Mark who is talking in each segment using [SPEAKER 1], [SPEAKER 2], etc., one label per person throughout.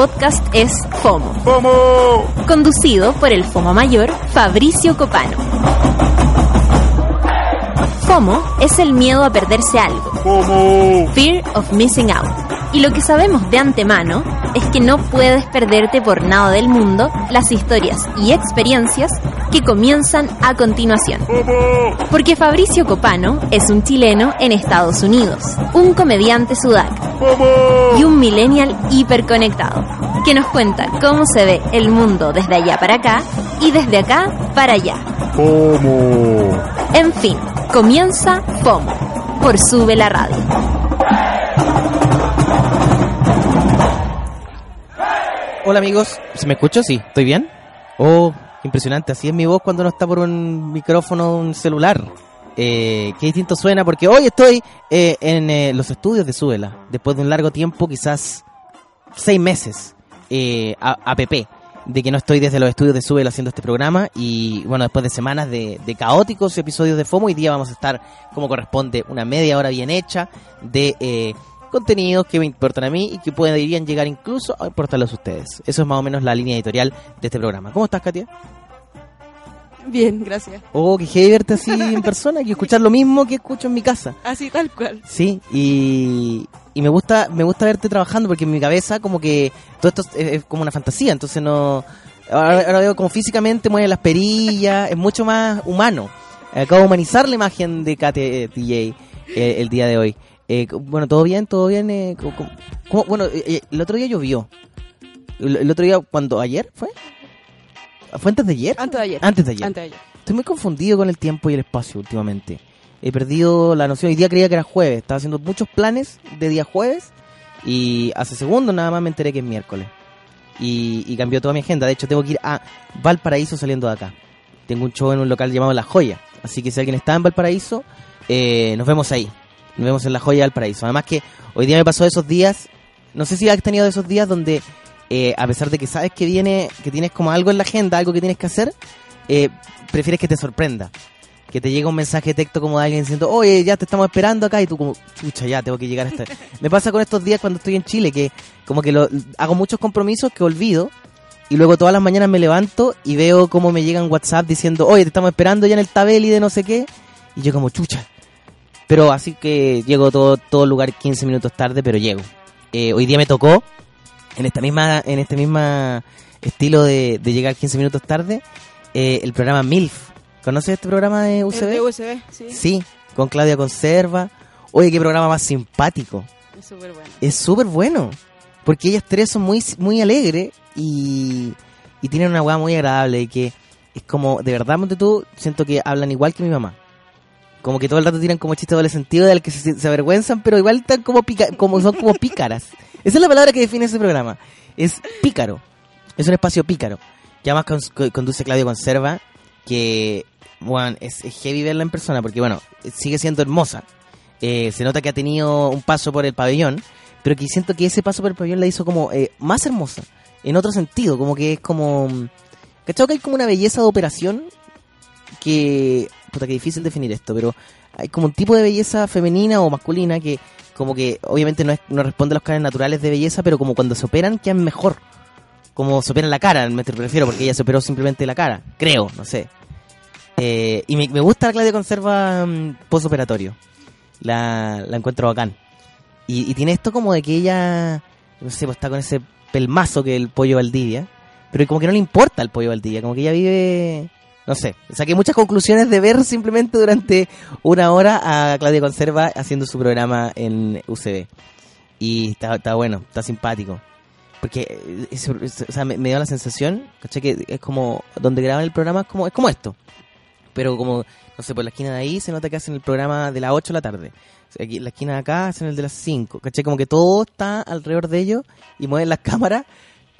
[SPEAKER 1] Podcast es FOMO, conducido por el FOMO mayor Fabricio Copano. FOMO es el miedo a perderse algo. Fear of Missing Out. Y lo que sabemos de antemano es que no puedes perderte por nada del mundo las historias y experiencias que comienzan a continuación. Porque Fabricio Copano es un chileno en Estados Unidos, un comediante sudaca
[SPEAKER 2] ¡Vamos!
[SPEAKER 1] Y un millennial hiperconectado, que nos cuenta cómo se ve el mundo desde allá para acá y desde acá para allá. En fin, comienza FOMO por Sube la Radio.
[SPEAKER 3] Hola amigos, ¿se me escucha? Sí, ¿estoy bien? Oh, impresionante, así es mi voz cuando no está por un micrófono un celular. Eh, qué distinto suena porque hoy estoy eh, en eh, los estudios de Súbela, después de un largo tiempo, quizás seis meses, eh, a, APP, de que no estoy desde los estudios de Súbela haciendo este programa y bueno, después de semanas de, de caóticos episodios de FOMO, hoy día vamos a estar como corresponde una media hora bien hecha de eh, contenidos que me importan a mí y que podrían llegar incluso a importarles a ustedes. Eso es más o menos la línea editorial de este programa. ¿Cómo estás, Katia?
[SPEAKER 4] Bien, gracias.
[SPEAKER 3] Oh, que heavy verte así en persona, que escuchar lo mismo que escucho en mi casa.
[SPEAKER 4] Así tal cual.
[SPEAKER 3] Sí, y, y me gusta me gusta verte trabajando porque en mi cabeza como que todo esto es, es como una fantasía, entonces no... Ahora, ahora veo como físicamente mueve las perillas, es mucho más humano. Acabo de humanizar la imagen de Kate eh, DJ eh, el día de hoy. Eh, bueno, todo bien, todo bien. eh, co- ¿cómo? bueno, eh, eh, el otro día llovió. El, el otro día, cuando ¿Ayer fue? ¿Fue antes de ayer?
[SPEAKER 4] Antes de ayer.
[SPEAKER 3] Antes de ayer.
[SPEAKER 4] Antes de ayer.
[SPEAKER 3] Estoy muy confundido con el tiempo y el espacio últimamente. He perdido la noción. Hoy día creía que era jueves. Estaba haciendo muchos planes de día jueves. Y hace segundos nada más me enteré que es miércoles. Y, y cambió toda mi agenda. De hecho, tengo que ir a Valparaíso saliendo de acá. Tengo un show en un local llamado La Joya. Así que si alguien está en Valparaíso, eh, nos vemos ahí. Nos vemos en La Joya Valparaíso. Además que hoy día me pasó esos días. No sé si has tenido esos días donde, eh, a pesar de que sabes que viene, que tienes como algo en la agenda, algo que tienes que hacer, eh, prefieres que te sorprenda. Que te llegue un mensaje de texto como de alguien diciendo, oye, ya te estamos esperando acá, y tú como, chucha, ya, tengo que llegar a estar. Me pasa con estos días cuando estoy en Chile, que como que lo, hago muchos compromisos que olvido, y luego todas las mañanas me levanto y veo cómo me llegan WhatsApp diciendo, oye, te estamos esperando ya en el Tabeli de no sé qué, y yo como, chucha. Pero así que llego todo, todo lugar 15 minutos tarde, pero llego. Eh, hoy día me tocó, en esta misma, en este misma estilo de, de llegar 15 minutos tarde, eh, el programa MILF. ¿Conoces este programa de UCB?
[SPEAKER 4] El de sí.
[SPEAKER 3] Sí, con Claudia Conserva. Oye, qué programa más simpático.
[SPEAKER 4] Es súper bueno.
[SPEAKER 3] Es súper bueno. Porque ellas tres son muy, muy alegres y, y tienen una weá muy agradable. Y que es como, de verdad, Monte tú, siento que hablan igual que mi mamá. Como que todo el rato tiran como chistes doble sentido del que se, avergüenzan, pero igual están como, pica, como son como pícaras. Esa es la palabra que define ese programa. Es pícaro. Es un espacio pícaro. Que además con- conduce Claudia Conserva, que, bueno, es, heavy verla en persona, porque bueno, sigue siendo hermosa. Eh, se nota que ha tenido un paso por el pabellón, pero que siento que ese paso por el pabellón la hizo como eh, más hermosa, en otro sentido, como que es como... ¿Cachado que hay como una belleza de operación? Que... Puta, que difícil definir esto, pero hay como un tipo de belleza femenina o masculina que como que obviamente no, es, no responde a los cánones naturales de belleza, pero como cuando se operan quedan mejor. Como se operan la cara, me refiero, porque ella se operó simplemente la cara, creo, no sé. Eh, y me, gusta la Claudia Conserva mm, postoperatorio. La, la encuentro bacán. Y, y tiene esto como de que ella, no sé, pues está con ese pelmazo que el pollo Valdivia, pero como que no le importa el pollo Valdivia, como que ella vive, no sé, saqué muchas conclusiones de ver simplemente durante una hora a Claudia Conserva haciendo su programa en UCB. Y está, bueno, está simpático. Porque eh, o sea, me, dio la sensación, ¿cachai? Que es como, donde graban el programa es como, es como esto. Pero como, no sé, por la esquina de ahí se nota que hacen el programa de las 8 de la tarde. Aquí la esquina de acá hacen el de las 5. ¿Cachai? Como que todo está alrededor de ellos y mueven las cámaras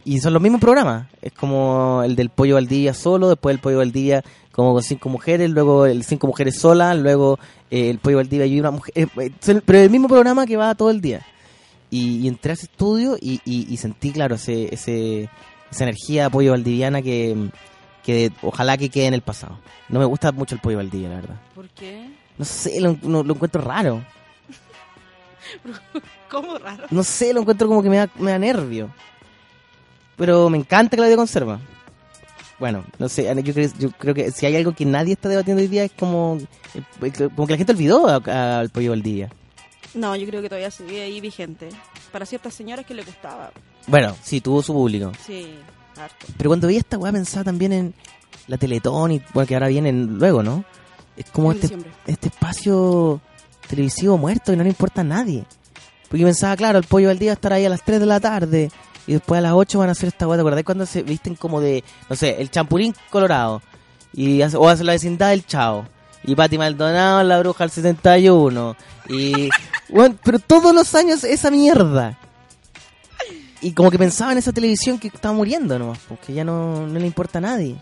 [SPEAKER 3] y son los mismos programas. Es como el del Pollo Valdivia solo, después el Pollo Valdivia como con cinco mujeres, luego el cinco mujeres solas, luego eh, el Pollo Valdivia y una mujer. eh, eh, pero el mismo programa que va todo el día. Y, y entré a ese estudio y, y- y sentí, claro, ese, ese, esa energía de Pollo Valdiviana que, que ojalá que quede en el pasado. No me gusta mucho el Pollo Valdivia, la verdad.
[SPEAKER 4] ¿Por qué?
[SPEAKER 3] No sé, lo, lo encuentro raro.
[SPEAKER 4] ¿Cómo raro?
[SPEAKER 3] No sé, lo encuentro como que me da, me da nervio. Pero me encanta Claudia Conserva. Bueno, no sé, yo creo, yo creo que si hay algo que nadie está debatiendo hoy día es como, eh, como que la gente olvidó al pollo Valdivia.
[SPEAKER 4] No, yo creo que todavía sigue ahí vigente. Para ciertas señoras que le gustaba.
[SPEAKER 3] Bueno, sí, tuvo su público.
[SPEAKER 4] Sí, harto.
[SPEAKER 3] Pero cuando veía esta weá pensaba también en la Teletón y bueno, que ahora vienen luego, ¿no? Es como
[SPEAKER 4] En
[SPEAKER 3] este,
[SPEAKER 4] diciembre.
[SPEAKER 3] este espacio televisivo muerto que no le importa a nadie. Porque pensaba, claro, el pollo al día va a estar ahí a las 3 de la tarde y después a las 8 van a hacer esta weá. ¿Te acordás cuando se visten como de, no sé, el champulín colorado? Y hace- o hace la vecindad del Chao. Y Pati Maldonado, la bruja del 71. Y, bueno, pero todos los años esa mierda. Y como que pensaba en esa televisión que estaba muriendo nomás, porque ya no, no le importa a nadie.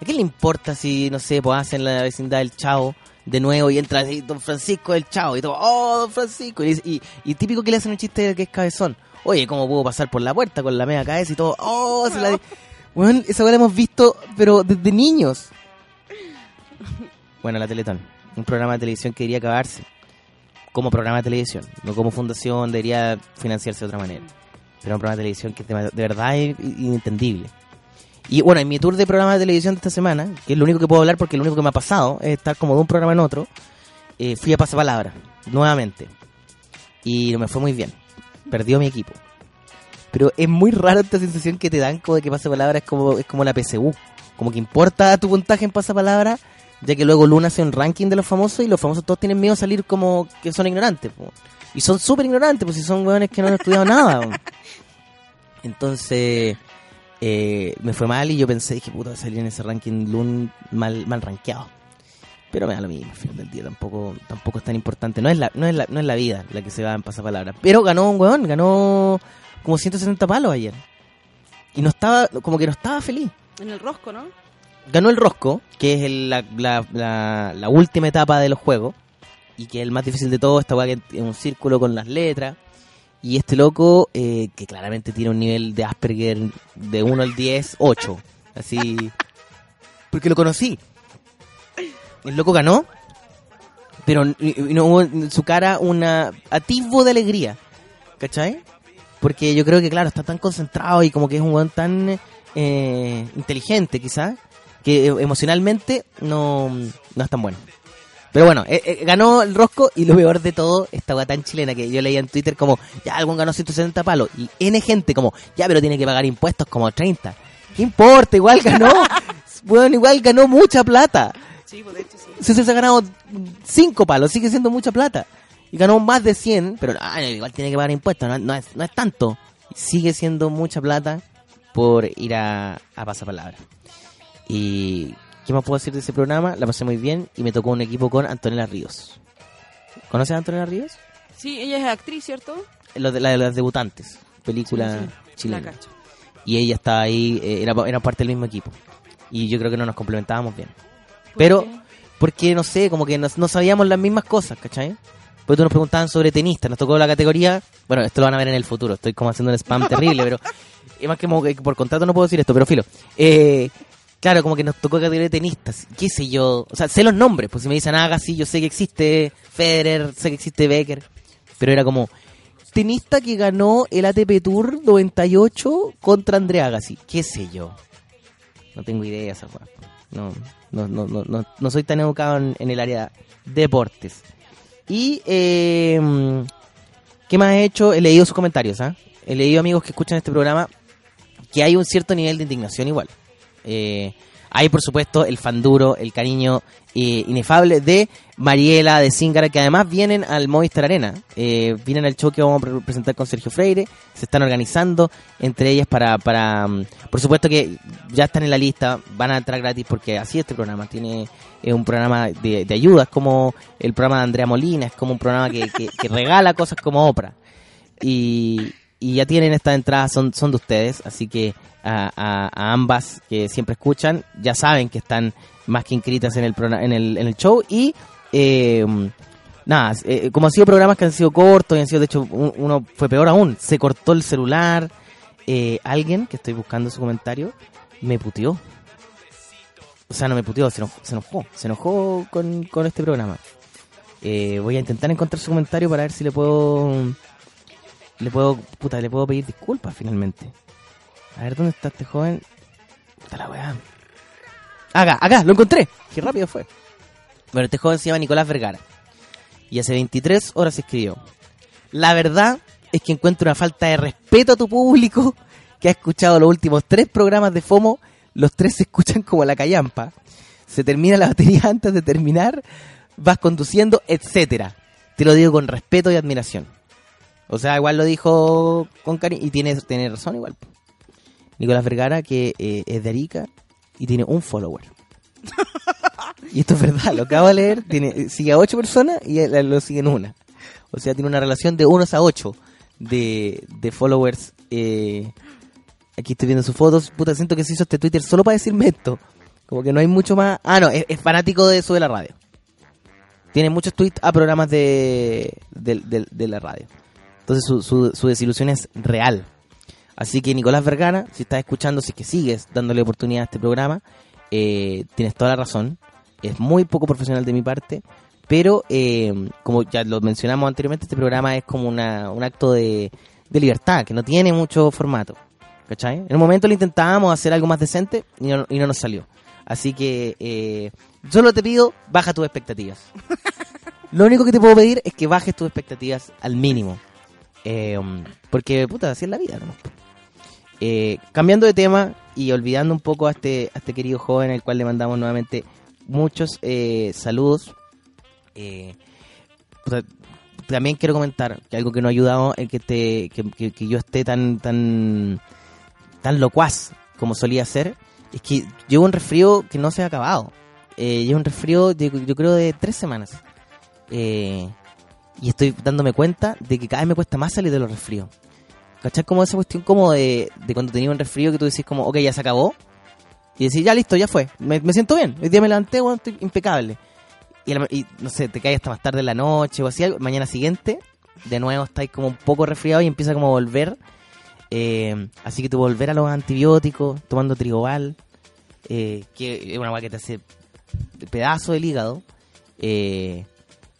[SPEAKER 3] ¿A qué le importa si, no sé, pues hacen la vecindad del Chao de nuevo y entra así Don Francisco del Chao y todo, oh, Don Francisco. Y, y, y típico que le hacen un chiste de que es cabezón. Oye, ¿cómo puedo pasar por la puerta con la media cabeza y todo? Oh, se la... Bueno, esa la hemos visto, pero desde niños. Bueno, la Teletón, un programa de televisión que debería acabarse como programa de televisión, no como fundación, debería financiarse de otra manera. Pero un programa de televisión que de, verdad es inentendible. Y bueno, en mi tour de programa de televisión de esta semana, que es lo único que puedo hablar porque lo único que me ha pasado es estar como de un programa en otro, eh, fui a Pasapalabra, nuevamente. Y me fue muy bien. Perdió mi equipo. Pero es muy raro esta sensación que te dan como de que Pasapalabra es como, es como la PSU. Como que importa tu puntaje en Pasapalabra, ya que luego Luna hace un ranking de los famosos y los famosos todos tienen miedo a salir como que son ignorantes. po. Y son súper ignorantes, pues si son hueones que no han estudiado nada. po. Entonces, eh, me fue mal y yo pensé, dije, puta, salir en ese ranking Lun mal, mal rankeado. Pero me da lo mismo, al final del día tampoco, tampoco es tan importante. No es la, no es la, no es la vida la que se va en pasapalabra. Pero ganó un weón, ganó como 170 palos ayer. Y no estaba, como que no estaba feliz.
[SPEAKER 4] En el rosco, ¿no?
[SPEAKER 3] Ganó el Rosco, que es el- la, la, la, la última etapa de los juegos. Y que es el más difícil de todo, esta weá que es un círculo con las letras. Y este loco, eh, que claramente tiene un nivel de Asperger de 1 al 10, 8. Así. Porque lo conocí. El loco ganó, pero no hubo en su cara una atisbo de alegría. ¿Cachai? Porque yo creo que, claro, está tan concentrado y como que es un weón tan eh, inteligente, quizás, que eh, emocionalmente no, no es tan bueno. Pero bueno, eh, eh, ganó el Rosco y lo peor de todo, esta weá tan chilena que yo leía en Twitter como, ya, algún ganó 170 palos. Y N gente como, ya, pero tiene que pagar impuestos como 30. ¿Qué importa? Igual ganó. bueno, igual ganó mucha plata.
[SPEAKER 4] Sí, pues de hecho sí.
[SPEAKER 3] Si se ha ganado 5 palos, sigue siendo mucha plata. Y ganó más de 100, pero ah, igual tiene que pagar impuestos, no, no es, no es tanto. Sigue siendo mucha plata por ir a, a pasapalabra. Y ¿qué más puedo decir de ese programa? La pasé muy bien y me tocó un equipo con Antonella Ríos. ¿Conoces a Antonella Ríos?
[SPEAKER 4] Sí, ella es actriz, ¿cierto?
[SPEAKER 3] Lo de, la de las debutantes, película
[SPEAKER 4] Sí, sí, La
[SPEAKER 3] chilena. Y ella estaba ahí, eh, era, era parte del mismo equipo. Y yo creo que no nos complementábamos bien. Pero, porque no sé, como que no, no sabíamos las mismas cosas, ¿cachai? Porque tú nos preguntaban sobre tenistas, nos tocó la categoría, bueno, esto lo van a ver en el futuro, estoy como haciendo un spam terrible, pero es más que como que por contrato no puedo decir esto, pero filo. Eh, claro, como que nos tocó categoría de tenistas, qué sé yo, o sea, sé los nombres, pues si me dicen Agassi, yo sé que existe Federer, sé que existe Becker, pero era como tenista que ganó el ATP Tour 98 contra Andrea Agassi, qué sé yo. No tengo idea esa. No, no, no, no, no, no soy tan educado en, el área deportes. Y, eh, ¿qué más he hecho? He leído sus comentarios, ¿ah? He leído amigos que escuchan este programa que hay un cierto nivel de indignación igual. Eh, hay por supuesto el fan duro, el cariño eh, inefable de Mariela, de Zingara, que además vienen al Movistar Arena. Eh, vienen al show que vamos a pre- presentar con Sergio Freire. Se están organizando entre ellas para, para. mm, Por supuesto que ya están en la lista, van a entrar gratis porque así este programa tiene es un programa de, de ayuda, es como el programa de Andrea Molina, es como un programa que, que- que regala cosas como Oprah. Y, y ya tienen estas entradas, son, son de ustedes, así que a, a- ambas que siempre escuchan, ya saben que están más que inscritas en el, en el, en el show y eh, nada, eh, como han sido programas que han sido cortos y han sido, de hecho, un- uno fue peor aún, se cortó el celular, eh, alguien, que estoy buscando su comentario, me puteó. O sea, no me puteó, se enojó, se enojó, se enojó con, con este programa. Eh, voy a intentar encontrar su comentario para ver si le puedo le puedo, puta, le puedo pedir disculpas finalmente. A ver, ¿dónde está este joven? Está la weá. Acá, acá, lo encontré. Qué rápido fue. Bueno, este joven se llama Nicolás Vergara. Y hace 23 horas escribió. La verdad es que encuentro una falta de respeto a tu público que ha escuchado los últimos tres programas de FOMO. Los tres se escuchan como la callampa. Se termina la batería antes de terminar. Vas conduciendo, etcétera. Te lo digo con respeto y admiración. O sea, igual lo dijo con cariño y tiene, tiene razón igual. Nicolás Vergara, que eh, es de Arica y tiene un follower. y esto es verdad, lo acabo de leer. Tiene, sigue a ocho personas y lo siguen una. O sea, tiene una relación de unos a ocho de, de followers. eh, aquí estoy viendo sus fotos. Puta, siento que se hizo este Twitter solo para decirme esto. Como que no hay mucho más. Ah, no, es, es fanático de eso de la radio. Tiene muchos tweets a programas de, de, de- de la radio. Entonces su, su, su desilusión es real. Así que Nicolás Vergara, si estás escuchando, si es que sigues dándole oportunidad a este programa, eh, tienes toda la razón. Es muy poco profesional de mi parte, pero eh, como ya lo mencionamos anteriormente, este programa es como una, un acto de, de libertad, que no tiene mucho formato. ¿Cachai? En un momento lo intentábamos hacer algo más decente y no, y no nos salió. Así que eh, solo te pido, baja tus expectativas. Lo único que te puedo pedir es que bajes tus expectativas al mínimo. Eh, porque, puta, así es la vida, ¿no? Eh, cambiando de tema y olvidando un poco a este, a este querido joven, al cual le mandamos nuevamente muchos eh, saludos. Eh, puta, también quiero comentar que algo que no ha ayudado en que, te, que, que- yo esté tan, tan, tan locuaz como solía ser, es que llevo un resfrío que no se ha acabado. Eh, llevo un resfrío, yo creo, de tres semanas. Eh, y estoy dándome cuenta de que cada vez me cuesta más salir de los resfríos. ¿Cachai? Como esa cuestión como de, de cuando tenía un resfrío que tú decís como, ok, ya se acabó. Y decís, ya listo, ya fue. Me, me siento bien. Hoy día me levanté, bueno, estoy impecable. Y, la- y, no sé, te caes hasta más tarde en la noche o así. Mañana siguiente, de nuevo estáis como un poco resfriado y empieza como a volver. Eh, así que tú volver a los antibióticos, tomando trigobal, eh, que es una hueá que te hace pedazo del hígado. Eh,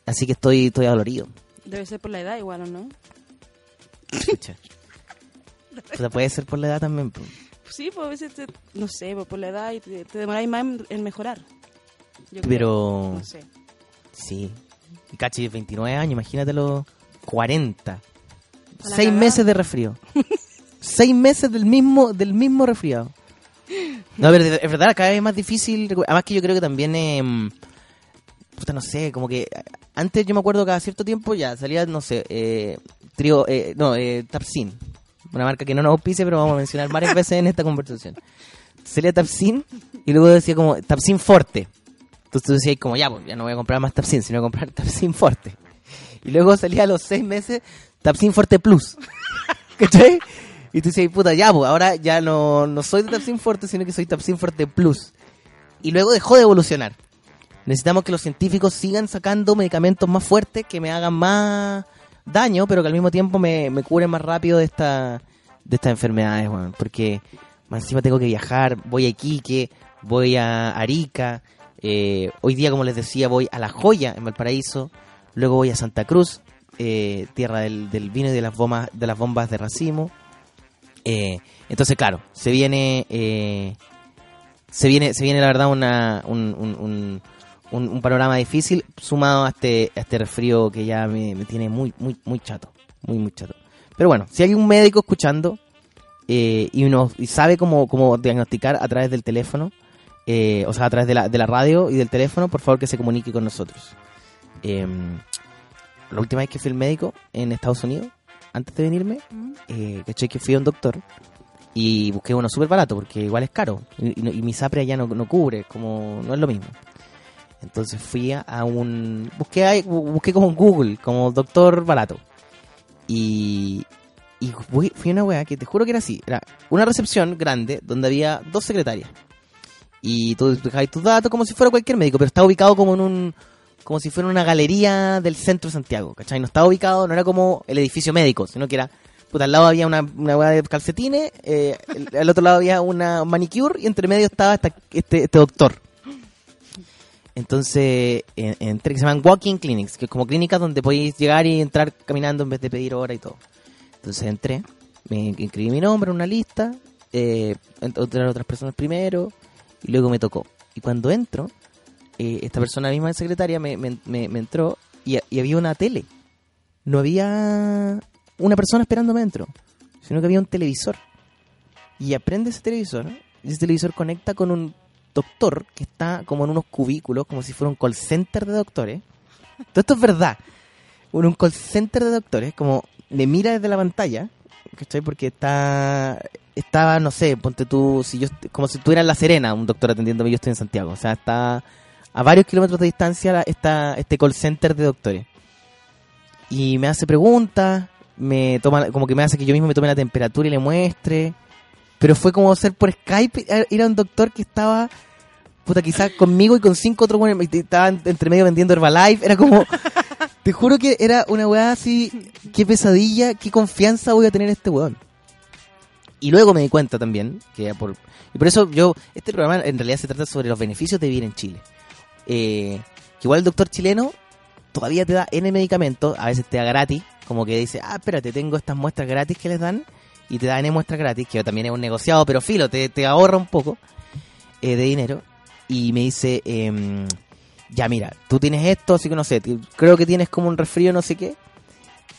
[SPEAKER 3] así que estoy, estoy adolorido.
[SPEAKER 4] Debe ser por la edad igual, ¿o no?
[SPEAKER 3] Puta, puede ser por la edad también. po.
[SPEAKER 4] Sí, pues a veces, te- no sé, pues, por la edad y te, te demoráis más en, en mejorar. Yo creo.
[SPEAKER 3] Pero
[SPEAKER 4] No sé.
[SPEAKER 3] sí. Cachi, 29 años, imagínate los 40.
[SPEAKER 4] A la
[SPEAKER 3] Seis
[SPEAKER 4] cagada.
[SPEAKER 3] meses de resfrío. Seis meses del mismo, del mismo resfriado. No, pero es verdad, cada vez es más difícil. Además que yo creo que también, eh, puta, no sé, como que antes yo me acuerdo cada cierto tiempo ya salía, no sé, eh, trío, eh, no, eh, Tapsin. Una marca que no nos auspice, pero vamos a mencionar varias veces en esta conversación. Salía Tapsin y luego decía como Tapsin Forte. Entonces tú decías como, ya, pues ya no voy a comprar más Tapsin, sino voy a comprar Tapsin Forte. Y luego salía a los seis meses Tapsin Forte Plus. ¿Cachai? Y tú decías, puta, ya, pues ahora ya no, no soy de Tapsin Forte, sino que soy Tapsin Forte Plus. Y luego dejó de evolucionar. Necesitamos que los científicos sigan sacando medicamentos más fuertes que me hagan más daño, pero que al mismo tiempo me, me curen más rápido de, esta, de estas enfermedades, weón. Porque encima tengo que viajar, voy a Iquique, voy a Arica, eh, hoy día, como les decía, voy a La Joya, en Valparaíso, luego voy a Santa Cruz, eh, tierra del, del vino y de las bombas, de las bombas de racimo. Eh, entonces, claro, se viene, eh, se viene, se viene la verdad una, un, un, un, un- un panorama difícil sumado a este, a este resfrío que ya me, me tiene muy, muy, muy chato, muy, muy chato. Pero bueno, si hay un médico escuchando eh, y, nos, y sabe cómo, cómo diagnosticar a través del teléfono, eh, o sea, a través de la, de la radio y del teléfono, por favor que se comunique con nosotros. Eh, la última vez que fui al médico en Estados Unidos, antes de venirme, eh, caché que fui a un doctor y busqué uno súper barato porque igual es caro y, y y mi SAPRE allá no, no cubre, como no es lo mismo. Entonces fui a, un... Busqué, busqué como en Google, como doctor barato. Y, y fui, a una weá que te juro que era así. Era una recepción grande donde había dos secretarias. Y tú dejabas tus datos como si fuera cualquier médico, pero estaba ubicado como en un... Como si fuera una galería del centro de Santiago, ¿cachai? No estaba ubicado, no era como el edificio médico, sino que era... Puta, al lado había una, una weá de calcetines, eh, al otro lado había una manicure y entre medio estaba esta- este, este doctor. Entonces, en- entré, que se llaman walking clinics, que es como clínicas donde podéis llegar y entrar caminando en vez de pedir hora y todo. Entonces entré, me inscribí mi nombre en una lista, eh, entraron otras personas primero y luego me tocó. Y cuando entro, eh, esta persona misma secretaria me, me- me- me entró y, y había una tele. No había una persona esperándome dentro, sino que había un televisor. Y aprende ese televisor, y ese televisor conecta con un doctor que está como en unos cubículos, como si fuera un call center de doctores. Todo esto es verdad. Un call center de doctores, como le mira desde la pantalla, ¿cachai? Porque está, estaba, no sé, ponte tú, si yo, como si estuviera en La Serena, un doctor atendiéndome, yo estoy en Santiago. O sea, está a varios kilómetros de distancia está este call center de doctores. Y me hace preguntas, me toma, como que me hace que yo mismo me tome la temperatura y le muestre. Pero fue como ser por Skype, ir a un doctor que estaba, puta, quizás conmigo y con cinco otros buenos, y estaban entre medio vendiendo Herbalife, era como, te juro que era una weá así, qué pesadilla, qué confianza voy a tener en este weón. Y luego me di cuenta también, que por, y por eso yo, este programa en realidad se trata sobre los beneficios de vivir en Chile. Eh, que igual el doctor chileno todavía te da N medicamentos, a veces te da gratis, como que dice, ah, espérate, tengo estas muestras gratis que les dan, y te da N muestras gratis, que también es un negociado, pero filo, te, te ahorra un poco eh, de dinero, y me dice, em, ya mira, tú tienes esto, así que no sé, creo que tienes como un resfrío, no sé qué,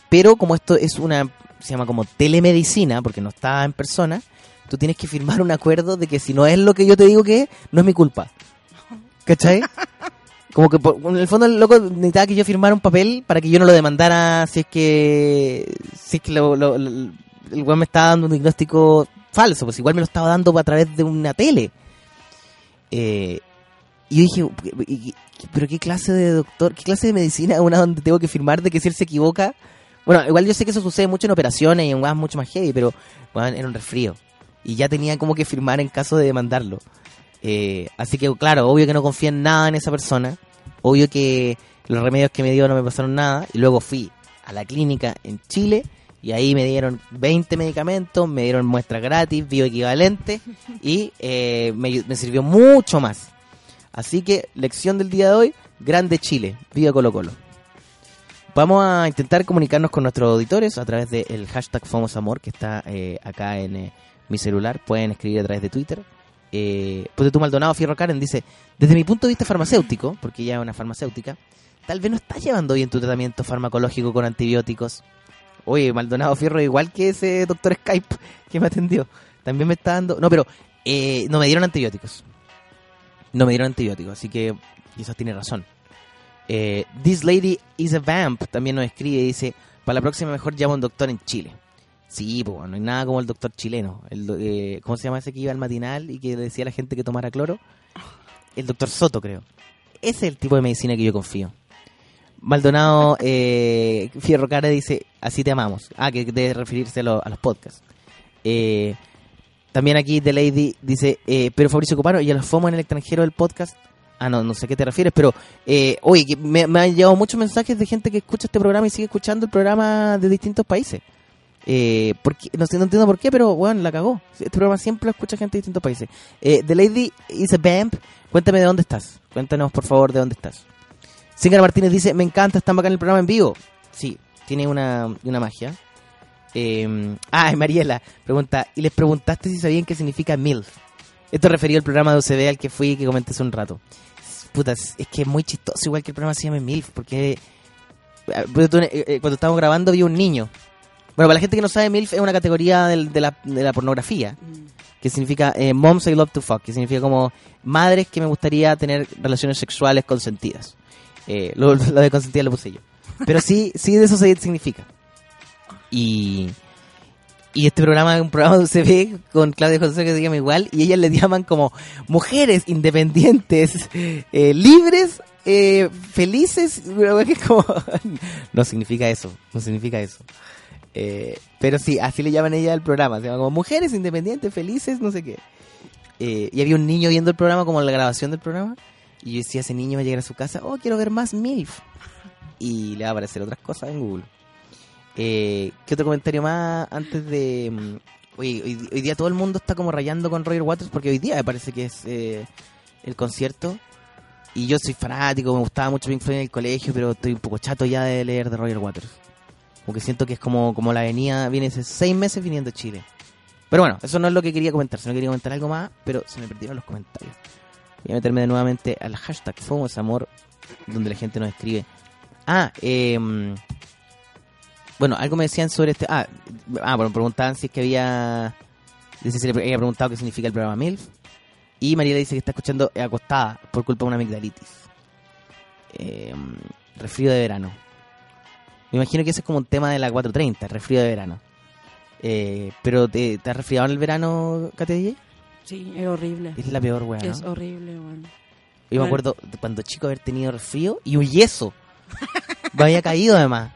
[SPEAKER 3] pero como esto es una, se llama como telemedicina, porque no está en persona, tú tienes que firmar un acuerdo de que si no es lo que yo te digo que es, no es mi culpa. ¿Cachai? Como que en el fondo el loco necesitaba que yo firmara un papel para que yo no lo demandara si es que si es que lo- el weón me estaba dando un diagnóstico falso, pues igual me lo estaba dando a través de una tele. Eh, y yo dije, ¿y- y- pero qué clase de doctor, qué clase de medicina es una donde tengo que firmar de que si él se equivoca? Bueno, igual yo sé que eso sucede mucho en operaciones y en weas mucho más heavy, pero weón, era un resfrío. Y ya tenía como que firmar en caso de demandarlo. Eh, así que, claro, obvio que no confía en nada en esa persona. Obvio que los remedios que me dio no me pasaron nada. Y luego fui a la clínica en Chile y ahí me dieron 20 medicamentos, me dieron muestras gratis, bioequivalente y eh, me, me sirvió mucho más. Así que, lección del día de hoy, grande Chile, viva Colo Colo. Vamos a intentar comunicarnos con nuestros auditores a través del hashtag FomosAmor que está eh, acá en eh, mi celular. Pueden escribir a través de Twitter. Eh, pues tú Maldonado Fierro Karen dice, desde mi punto de vista farmacéutico, porque ella es una farmacéutica, tal vez no estás llevando bien tu tratamiento farmacológico con antibióticos. Oye, Maldonado Fierro, igual que ese doctor Skype que me atendió, también me está dando... No, pero eh, no me dieron antibióticos. No me dieron antibióticos, así que quizás tiene razón. Eh, This Lady is a Vamp también nos escribe y dice, para la próxima mejor llama un doctor en Chile. Sí, pues no hay nada como el doctor chileno. El, eh, ¿Cómo se llama ese que iba al matinal y que le decía a la gente que tomara cloro? El doctor Soto, creo. Ese es el tipo de medicina que yo confío. Maldonado eh, Fierro Cara dice, así te amamos. Ah, que debe referirse a, a los podcasts. Eh, también aquí The Lady dice, eh, pero Fabricio Copano, ¿y a los FOMO en el extranjero del podcast? Ah, no, no sé a qué te refieres, pero eh, oye, me, han llegado muchos mensajes de gente que escucha este programa y sigue escuchando el programa de distintos países. Eh, porque, no, sé, no entiendo por qué, pero bueno, la cagó. Este programa siempre escucha gente de distintos países. Eh, The Lady is a Vamp, cuéntame de dónde estás. Cuéntanos, por favor, de dónde estás. Singer Martínez dice, me encanta, está bacán el programa en vivo. Sí, tiene una, una magia. Eh, ah, Mariela pregunta, ¿y les preguntaste si sabían qué significa MILF? Esto referido al programa de UCB al que fui y que comenté hace un rato. Puta, es que es muy chistoso, igual que el programa se llama MILF, porque eh, tú, eh, eh, cuando estábamos grabando vi un niño Bueno, para la gente que no sabe, MILF es una categoría de, la, de la pornografía,
[SPEAKER 4] Mm.
[SPEAKER 3] que significa eh, Moms I Love to Fuck, que significa como madres que me gustaría tener relaciones sexuales consentidas. Eh, lo, de consentidas lo puse yo. Pero sí, sí de eso se significa. Y, y este programa es un programa de UCB con Claudia José que se llama igual, y ellas le llaman como mujeres independientes, eh, libres, eh, felices, no significa eso, no significa eso. Eh, pero sí, así le llaman ella al programa. Se llama como Mujeres Independientes, Felices, no sé qué. Y había un niño viendo el programa, como la grabación del programa. Y yo decía, ese niño va a llegar a su casa, oh, quiero ver más MILF. Y le va a aparecer otras cosas en Google. Eh, ¿Qué otro comentario más antes de... mm, hoy, hoy día todo el mundo está como rayando con Roger Waters porque hoy día me parece que es eh, el concierto. Y yo soy fanático, me gustaba mucho Pink Floyd en el colegio, pero estoy un poco chato ya de leer de Roger Waters. Como que siento que es como, como la venía, viene hace seis meses viniendo a Chile. Pero bueno, eso no es lo que quería comentar, sino quería comentar algo más, pero se me perdieron los comentarios. Voy a meterme de nuevamente al hashtag Fomos Amor, donde la gente nos escribe. Ah, eh, bueno, algo me decían sobre este. Ah, ah, bueno, preguntaban si es que había. Dice si le había preguntado qué significa el programa MILF. Y Mariela dice que está escuchando acostada por culpa de una amigdalitis. Eh, resfrío de verano. Me imagino que ese es como un tema de la 430, resfrío de verano. Eh, pero ¿te, ¿te has resfriado en el verano, KTDJ?
[SPEAKER 4] Sí, es horrible.
[SPEAKER 3] Es la peor, weá, ¿no?
[SPEAKER 4] Es horrible, bueno.
[SPEAKER 3] Yo me
[SPEAKER 4] Bueno.
[SPEAKER 3] acuerdo de cuando chico haber tenido resfrío y un yeso. me había caído además.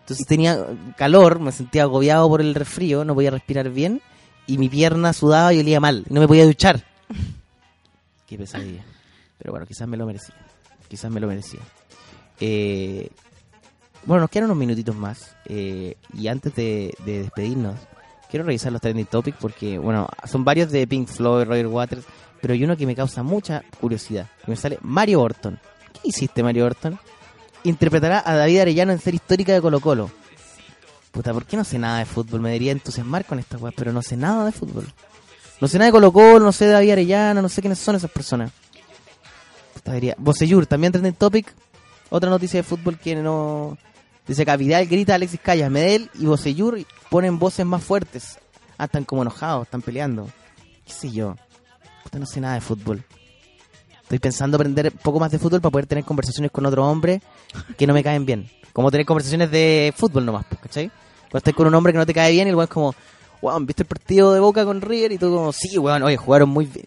[SPEAKER 3] Entonces tenía calor, me sentía agobiado por el resfrío, no podía respirar bien y mi pierna sudaba y olía mal. No me podía duchar. Qué pesadilla. Pero bueno, quizás me lo merecía. Quizás me lo merecía. Eh, bueno, nos quedan unos minutitos más. eh, y antes de, de despedirnos, quiero revisar los trending topics porque, bueno, son varios de Pink Floyd, Roger Waters, pero hay uno que me causa mucha curiosidad. Que me sale Mario Orton. ¿Qué hiciste, Mario Orton? Interpretará a David Arellano en serie histórica de Colo Colo. Puta, ¿por qué no sé nada de fútbol? Me debería entusiasmar con esta weá, pero no sé nada de fútbol. No sé nada de Colo Colo, no sé de David Arellano, no sé quiénes son esas personas. Puta, debería. Bocellur, también trending topic. Otra noticia de fútbol que no... Dice acá, Vidal grita Alexis Callas, Medel y Bocellur ponen voces más fuertes. Ah, están como enojados, están peleando. ¿Qué sé yo? Puta, no sé nada de fútbol. Estoy pensando aprender poco más de fútbol para poder tener conversaciones con otro hombre que no me caen bien. Como tener conversaciones de fútbol nomás, pues, ¿cachai? Cuando estás con un hombre que no te cae bien y el weón es como, weón, ¿viste el partido de Boca con River? Y tú como, sí, weón, oye, jugaron muy bien.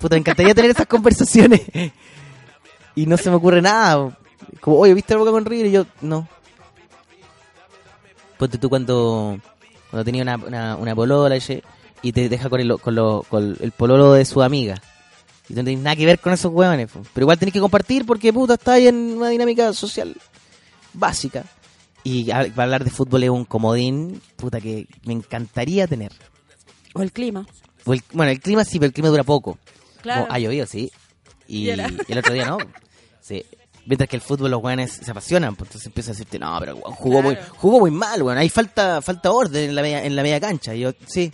[SPEAKER 3] Puta, me encantaría tener esas conversaciones. y no se me ocurre nada. Como, oye, ¿viste el Boca con River? Y yo, no. Ponte tú cuando, cuando tenía una, una, una polola y- te deja con el, con, lo- con el pololo de su amiga. Y no tenés nada que ver con esos hueones. po. Pero igual tenés que compartir porque puta está ahí en una dinámica social básica. Y para hablar de fútbol es un comodín, puta, que me encantaría tener.
[SPEAKER 4] O el clima.
[SPEAKER 3] O el- bueno, el clima sí, pero el clima dura poco.
[SPEAKER 4] Claro.
[SPEAKER 3] Como ha llovido, sí. Y,
[SPEAKER 4] y
[SPEAKER 3] el otro día no. Sí. Mientras que el fútbol los weones se apasionan, pues entonces empieza a decirte, no, pero weón, jugó, muy, jugó muy mal, weón. Ahí falta, falta orden en la media, en la media cancha. Y yo, sí.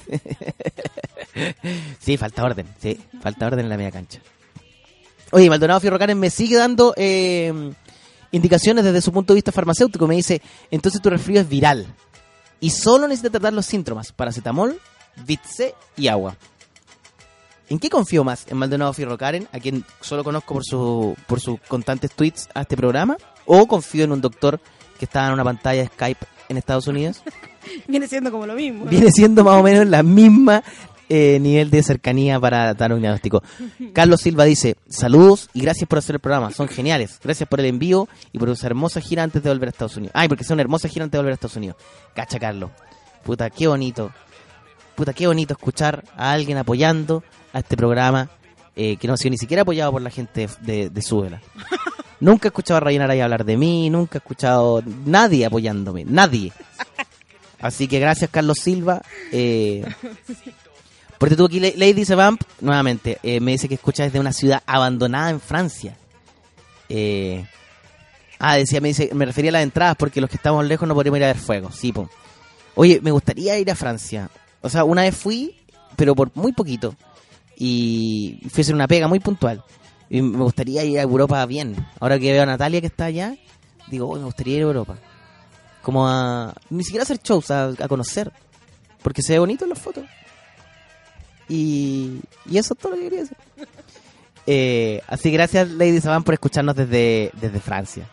[SPEAKER 3] sí, falta orden, sí. Falta orden en la media cancha. Oye, Maldonado Fierro Karen me sigue dando eh, indicaciones desde su punto de vista farmacéutico. Me dice, entonces tu resfrío es viral. Y solo necesita tratar los síntomas. Paracetamol, Vit C y agua. ¿En qué confío más? ¿En Maldonado Fierro Karen, a quien solo conozco por, su, por sus constantes tweets a este programa? ¿O confío en un doctor que está en una pantalla de Skype en Estados Unidos?
[SPEAKER 4] Viene siendo como lo mismo.
[SPEAKER 3] Viene siendo más o menos la misma eh, nivel de cercanía para dar un diagnóstico. Carlos Silva dice, saludos y gracias por hacer el programa, son geniales. Gracias por el envío y por esa hermosa gira antes de volver a Estados Unidos. Ay, porque es una hermosa gira antes de volver a Estados Unidos. Cacha, Carlos. Puta, qué bonito. Puta, qué bonito escuchar a alguien apoyando a este programa eh, que no ha sido ni siquiera apoyado por la gente de, de Súbela. Nunca he escuchado a Ryan Araya hablar de mí, nunca he escuchado nadie apoyándome, nadie. Así que gracias, Carlos Silva. Eh, porque tú aquí, La- Lady Sevamp, nuevamente, eh, me dice que escucha desde una ciudad abandonada en Francia. Eh, ah, decía, me dice, me refería a las entradas porque los que estamos lejos no podríamos ir a ver fuego. Sí, po. Oye, me gustaría ir a Francia. O sea, una vez fui, pero por muy poquito. Y fui a hacer una pega muy puntual. Y me gustaría ir a Europa bien. Ahora que veo a Natalia que está allá, digo, "Oh, me gustaría ir a Europa. como a ni siquiera hacer shows, a, conocer, porque se ve bonito en las fotos. Y, y eso es todo lo que quería decir. Eh, así gracias Lady Saban por escucharnos desde, desde Francia.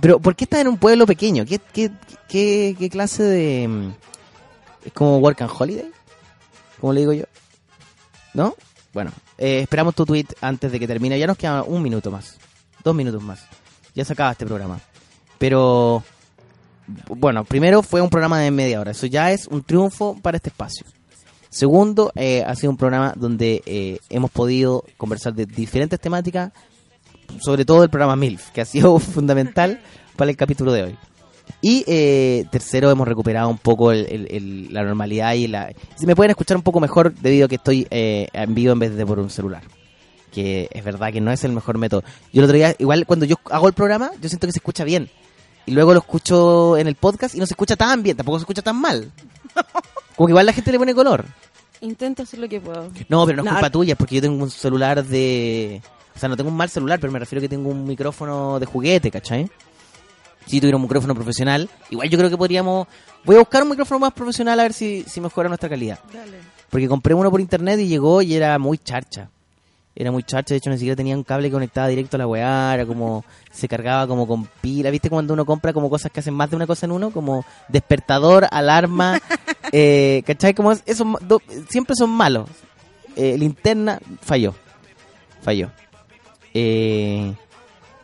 [SPEAKER 3] Pero, ¿por qué estás en un pueblo pequeño? ¿Qué, qué, qué, qué clase de... mm, ¿Es como Work and Holiday? Como le digo yo. ¿No? Bueno, eh, esperamos tu tweet antes de que termine. Ya nos queda un minuto más. Dos minutos más. Ya se acaba este programa. Pero, bueno, primero fue un programa de media hora. Eso ya es un triunfo para este espacio. Segundo, eh, ha sido un programa donde eh, hemos podido conversar de diferentes temáticas, sobre todo el programa MILF, que ha sido fundamental para el capítulo de hoy. Y eh, tercero, hemos recuperado un poco el- el- el- la normalidad y la... Si me pueden escuchar un poco mejor debido a que estoy eh, en vivo en vez de por un celular. Que es verdad que no es el mejor método. Yo el otro día, igual cuando yo hago el programa, yo siento que se escucha bien. Y luego lo escucho en el podcast y no se escucha tan bien, tampoco se escucha tan mal. Como que igual la gente le pone color.
[SPEAKER 4] Intento hacer lo que puedo.
[SPEAKER 3] No, pero no es
[SPEAKER 4] No,
[SPEAKER 3] culpa tuya, porque yo tengo un celular de... O sea, no tengo un mal celular, pero me refiero a que tengo un micrófono de juguete, ¿cachai? Si tuviera un micrófono profesional, igual yo creo que podríamos... Voy a buscar un micrófono más profesional a ver si, si mejora nuestra calidad.
[SPEAKER 4] Dale.
[SPEAKER 3] Porque compré uno por internet y llegó y era muy charcha. Era muy charcha, de hecho ni siquiera tenía un cable que conectaba directo a la weá, era como... Se cargaba como con pila, ¿viste? Cuando uno compra como cosas que hacen más de una cosa en uno, como despertador, alarma, eh, ¿cachai? Como es- esos do- siempre son malos. Eh, linterna falló. Falló. Eh,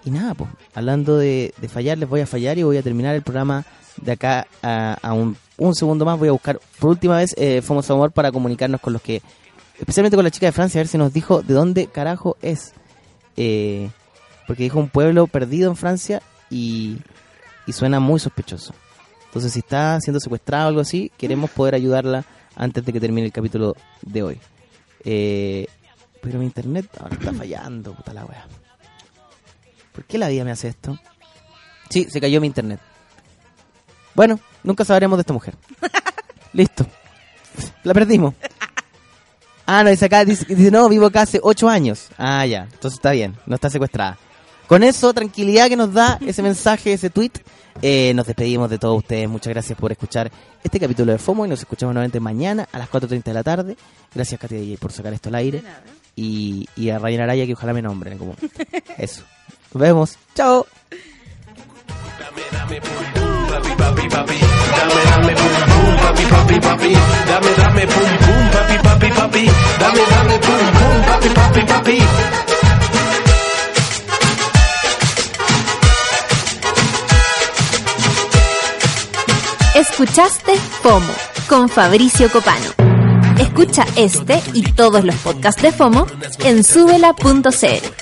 [SPEAKER 3] y nada, pues, hablando de, fallar, les voy a fallar y voy a terminar el programa de acá a, un, un segundo más. Voy a buscar por última vez eh, Fomos Amor para comunicarnos con los que, especialmente con la chica de Francia, a ver si nos dijo de dónde carajo es. Eh, porque dijo un pueblo perdido en Francia y, y suena muy sospechoso. Entonces, si está siendo secuestrado o algo así, queremos poder ayudarla antes de que termine el capítulo de hoy. Eh, pero mi internet ahora está fallando, puta la wea. ¿Por qué la vida me hace esto? Sí, se cayó mi internet. Bueno, nunca sabremos de esta mujer. Listo. La perdimos. Ah, no, dice acá, dice, dice, no, vivo acá hace ocho años. Ah, ya, entonces está bien, no está secuestrada. Con eso, tranquilidad que nos da ese mensaje, ese tweet, eh, nos despedimos de todos ustedes. Muchas gracias por escuchar este capítulo de FOMO y nos escuchamos nuevamente mañana a las 4.30 de la tarde. Gracias, Katy DJ, por sacar esto al aire. Y, y a Ryan Araya, que ojalá me nombren. Como... Eso. Nos vemos. Chao.
[SPEAKER 1] Escuchaste FOMO con Fabricio Copano. Escucha este y todos los podcasts de FOMO en subela.cl.